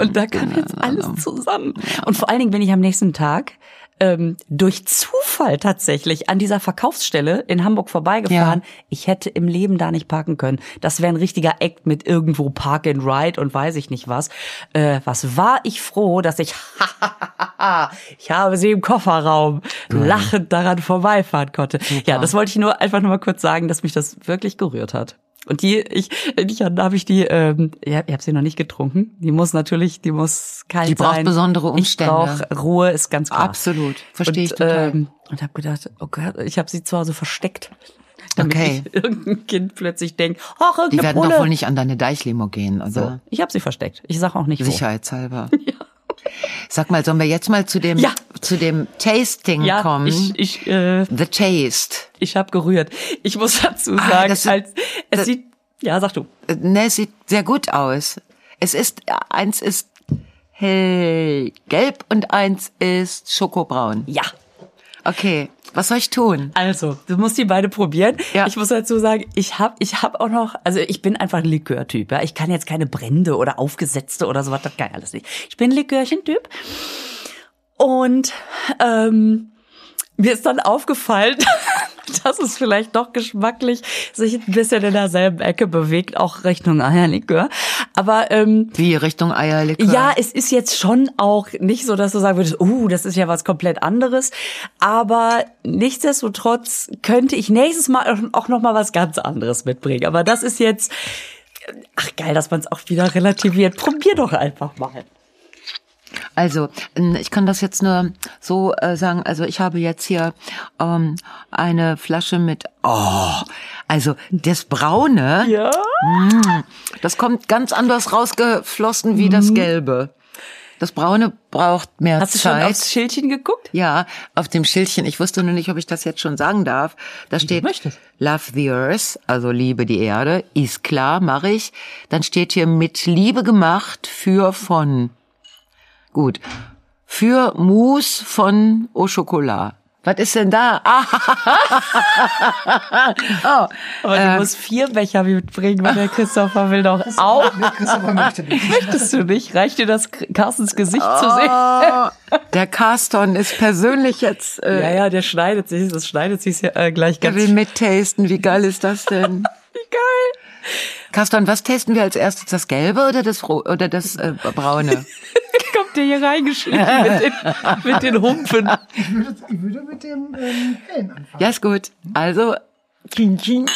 Und da kam genau, jetzt alles zusammen. Und vor allen Dingen bin ich am nächsten Tag ähm, durch Zufall tatsächlich an dieser Verkaufsstelle in Hamburg vorbeigefahren. Ja. Ich hätte im Leben da nicht parken können. Das wäre ein richtiger Act mit irgendwo Park and Ride und weiß ich nicht was. Äh, was war ich froh, dass ich, ich habe sie im Kofferraum lachend daran vorbeifahren konnte. Ja, das wollte ich nur einfach nur mal kurz sagen, dass mich das wirklich gerührt hat. Und die, ich, ich habe ich die, ähm, ja, ich habe sie noch nicht getrunken. Die muss natürlich, die muss kalt Die braucht sein. besondere Umstände. Ich brauche Ruhe, ist ganz klar. Absolut. Verstehe ich und, total. Ähm, und habe gedacht, oh Gott, ich habe sie zu Hause versteckt. Damit Okay. nicht irgendein Kind plötzlich denkt, ach, Die irgendeine werden Pulle. doch wohl nicht an deine Deichlimo gehen, so, oder? ich habe sie versteckt. Ich sag auch nicht wo. Sicherheitshalber. Sag mal, sollen wir jetzt mal zu dem, Ja. zu dem Tasting Ja, kommen? ich, ich, äh, The Taste. ich habe gerührt. Ich muss dazu Ah, sagen, das sind- als es das- sieht, ja, sag du. Äh, Ne, es sieht sehr gut aus. Es ist, eins ist hellgelb und eins ist schokobraun. Ja, Okay, was soll ich tun? Also, du musst die beide probieren. Ja. Ich muss dazu sagen, ich habe ich hab auch noch, also ich bin einfach ein Likörtyp. Ja? Ich kann jetzt keine Brände oder aufgesetzte oder sowas, das kann ich alles nicht. Ich bin ein Likörchentyp. Und ähm, mir ist dann aufgefallen, dass es vielleicht doch geschmacklich sich ein bisschen in derselben Ecke bewegt, auch Richtung Eierlikör. Aber ähm, Wie Richtung Eierlikör? ja, es ist jetzt schon auch nicht so, dass du sagen würdest, uh, das ist ja was komplett anderes. Aber nichtsdestotrotz könnte ich nächstes Mal auch noch mal was ganz anderes mitbringen. Aber das ist jetzt, ach geil, dass man es auch wieder relativiert. Probier doch einfach mal. Also, ich kann das jetzt nur so äh, sagen. Also, ich habe jetzt hier ähm, eine Flasche mit, oh, also das Braune, Ja. das kommt ganz anders rausgeflossen wie das Gelbe. Das Braune braucht mehr Hast du schon Zeit. aufs Schildchen geguckt? Ja, auf dem Schildchen. Ich wusste nur nicht, ob ich das jetzt schon sagen darf. Da steht möchtest. Love the Earth, also Liebe die Erde. Ist klar, mache ich. Dann steht hier mit Liebe gemacht für von. Gut. Für Mousse von Au Chocolat. Was ist denn da? Ah, oh, Aber du musst vier Becher mitbringen, weil der Christopher will doch auch. Christopher möchte nicht. Möchtest du nicht? Reicht dir das Carstens Gesicht zu sehen? oh, der Carston ist persönlich jetzt. Äh, Ja, ja, der schneidet sich, das schneidet sich ja äh, gleich Der ganz will mittasten. Wie geil ist das denn? Wie geil. Carston, was testen wir als erstes? Das Gelbe oder das, oder das äh, Braune? Kommt der hier reingeschlichen mit den, mit den Humpen. Ich würde, ich würde mit dem ähm, Hellen anfangen. Ja, ist gut. Also, king, king.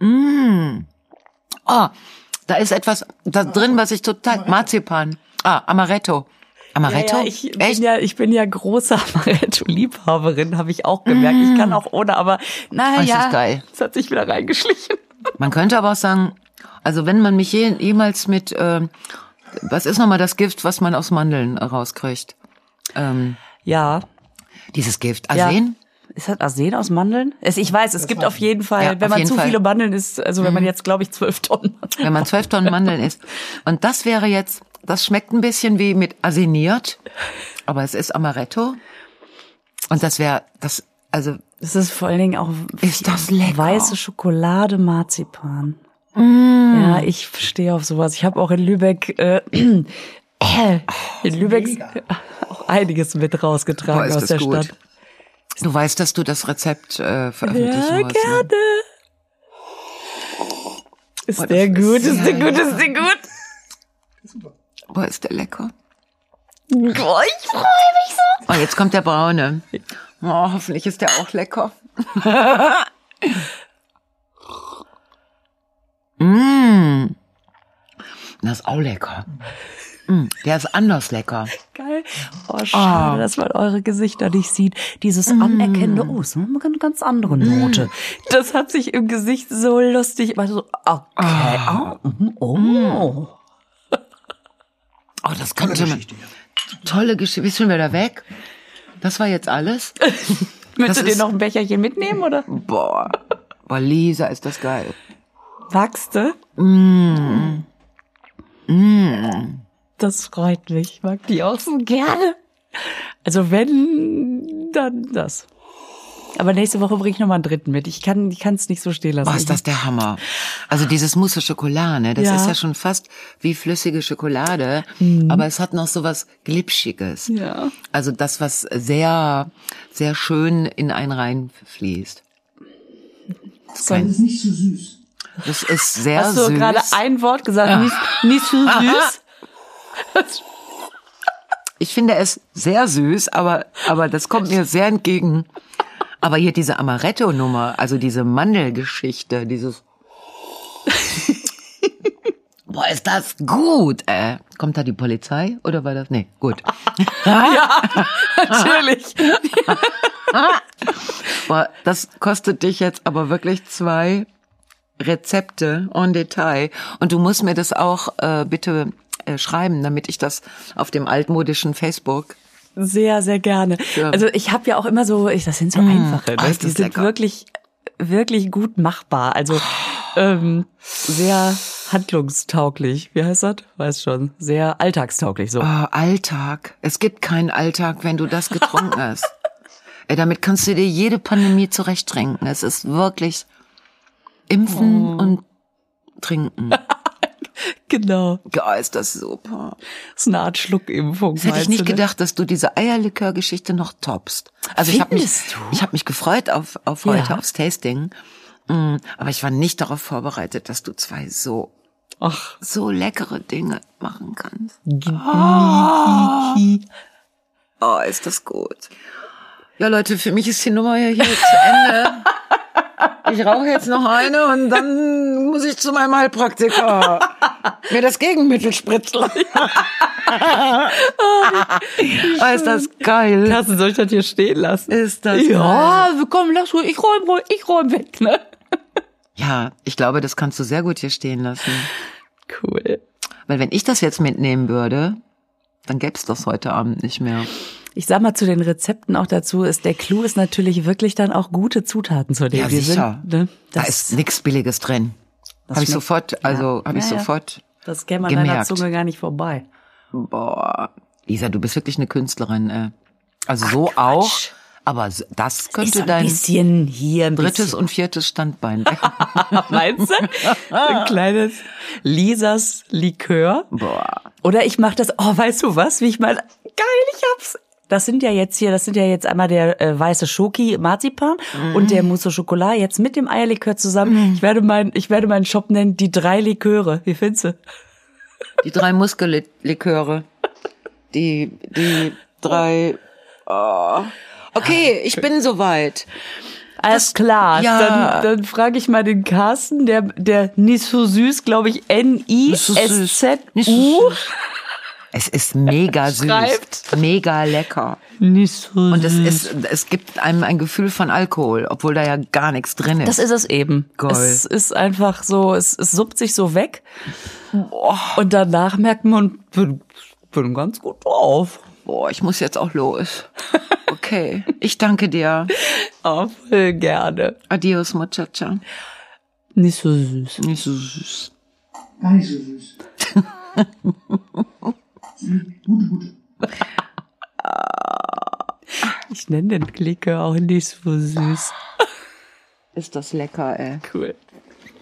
Mm. Oh, da ist etwas da drin, was ich total... Marzipan. Ah, Amaretto. Amaretto? Ja, ja, ich Echt? bin ja, ich bin ja große Amaretto-Liebhaberin, habe ich auch gemerkt. Ich kann auch ohne, aber naja, ist das geil. es hat sich wieder reingeschlichen. Man könnte aber auch sagen, also wenn man mich je, jemals mit... ähm, was ist nochmal das Gift, was man aus Mandeln äh, rauskriegt? Ähm, Ja. dieses Gift. ja. Arsen? Ist das Arsen aus Mandeln? Es, ich weiß, es gibt auf jeden Fall, Ja, wenn man zu Fall. Mhm. viele Mandeln isst, also wenn man jetzt, glaube ich, zwölf Tonnen Mandeln wenn man zwölf Tonnen Mandeln isst. Und das wäre jetzt, das schmeckt ein bisschen wie mit aseniert, aber es ist Amaretto. Und das wäre, das, also, Das ist vor allen Dingen auch Ist das lecker. weiße Schokolade Marzipan. Mm. Ja, ich stehe auf sowas. Ich habe auch in Lübeck äh, äh, in Lübeck auch einiges mit boah, rausgetragen ist aus der gut. Stadt. Du weißt, dass du das Rezept äh, veröffentlichen Ja, musst. Ne? gerne. Ist Boah, der ist gut? Ist sehr der gut? Ist der gut? Boah, ist der lecker. Boah, ich freue mich so. Oh, jetzt kommt der braune. Oh, hoffentlich ist der auch lecker. mm. Das ist auch lecker. Mm, der ist anders lecker. Geil. Oh, schade, dass man eure Gesichter nicht sieht. Dieses anerkennende, oh, so eine ganz, andere Note. Das hat sich im Gesicht so lustig, weil so, okay, oh, mhm, oh. Oh, das könnte man. Geschichte. Tolle Geschichte. Bist schon wieder weg? Das war jetzt alles? Willst du dir noch ein Becherchen mitnehmen, oder? Boah. Boah, Lisa, ist das geil. Magst du? Das freut mich. Ich mag die auch so gerne. Also wenn, dann das. Aber nächste Woche bringe ich noch mal einen dritten mit. Ich kann ich kann es nicht so stehen lassen. Boah, ist das der Hammer. Also dieses Mousse Schokolade, ne, das Ja. ist ja schon fast wie flüssige Schokolade, aber es hat noch so was Glitschiges. Ja. Also das, was sehr, sehr schön in einen reinfließt. Das ist nicht zu süß. Das ist sehr Hast du süß. gerade ein Wort gesagt? Nicht, nicht so süß? Ich finde es sehr süß, aber, aber das kommt mir sehr entgegen. Aber hier diese Amaretto-Nummer, also diese Mandelgeschichte, dieses. Boah, ist das gut, äh. Kommt da die Polizei oder war das? Nee, gut. Natürlich. Boah, das kostet dich jetzt aber wirklich zwei Rezepte en Detail. Und du musst mir das auch äh, bitte äh, schreiben, damit ich das auf dem altmodischen Facebook Sehr, sehr gerne. Ja. Also ich habe ja auch immer so, ich, das sind so einfache, ah, ne? ist die sind lecker. wirklich, wirklich gut machbar. Also ähm, sehr handlungstauglich. Wie heißt das? Weiß schon. Sehr alltagstauglich so. Oh, Alltag. Es gibt keinen Alltag, wenn du das getrunken hast. Ey, damit kannst du dir jede Pandemie zurechttränken. Es ist wirklich impfen und trinken. Genau. Ja, ist das super. Das ist eine Art Schluckimpfung. Das hätte ich nicht ne? gedacht, dass du diese Eierlikör-Geschichte noch toppst. Also ich habe mich, Findest ich habe mich gefreut auf, auf heute, Ja. aufs Tasting. Mm, Aber ich war nicht darauf vorbereitet, dass du zwei so, Ach, so leckere Dinge machen kannst. Niki. Oh, ist das gut. Ja, Leute, für mich ist die Nummer ja hier zu Ende. Ich rauche jetzt noch eine und dann muss ich zu meinem Heilpraktiker mir das Gegenmittel spritzen. oh, ist das geil. Carsten, soll ich das hier stehen lassen? Ist das ja, komm, lass ruhig. Ich räum, ruhig- ich räum weg, ne? Ja, ich glaube, das kannst du sehr gut hier stehen lassen. Cool. Weil wenn ich das jetzt mitnehmen würde, dann gäb's das heute Abend nicht mehr. Ich sag mal zu den Rezepten auch dazu, ist der Clou ist natürlich wirklich dann auch gute Zutaten zu nehmen. Ja, sicher. Sind, ne, Da ist nichts Billiges drin. Das Habe ich sofort, also habe ich Ja, ja. sofort. das käme an deiner. Zunge gar nicht vorbei. Boah, Lisa, du bist wirklich eine Künstlerin. Äh. Also so auch, aber das Ist könnte so ein dein bisschen hier ein drittes bisschen. und viertes Standbein. Meinst du? Ein kleines Lisas Likör. Boah. Oder ich mache das, oh, weißt du was, wie ich mal, geil, ich hab's. Das sind ja jetzt hier, das sind ja jetzt einmal der äh, weiße Schoki Marzipan und der Mousse au Chocolat jetzt mit dem Eierlikör zusammen. Ich werde mein, ich werde meinen Shop nennen die drei Liköre. Wie findest du? Die drei Muskelliköre. Die, die drei. Oh. Okay, ich bin soweit. Alles klar. ja. Dann, dann frage ich mal den Carsten, der, der nicht so süß, glaube ich, süß. Nicht so N-I-S-Z-U. süß. Es ist mega süß. Schreibt. Mega lecker. Nicht so Und es ist, es gibt einem ein Gefühl von Alkohol, obwohl da ja gar nichts drin ist. Das ist es eben. Geil. Es ist einfach so, es, es suppt sich so weg. Und danach merkt man, bin, bin ganz gut drauf. Boah, ich muss jetzt auch los. Okay, ich danke dir. Oh, voll gerne. Adios, Muchacha. Nicht so süß. Nicht so süß. Gar nicht so süß. Ich nenne den Clique auch nicht so süß. Ist das lecker, ey. Cool.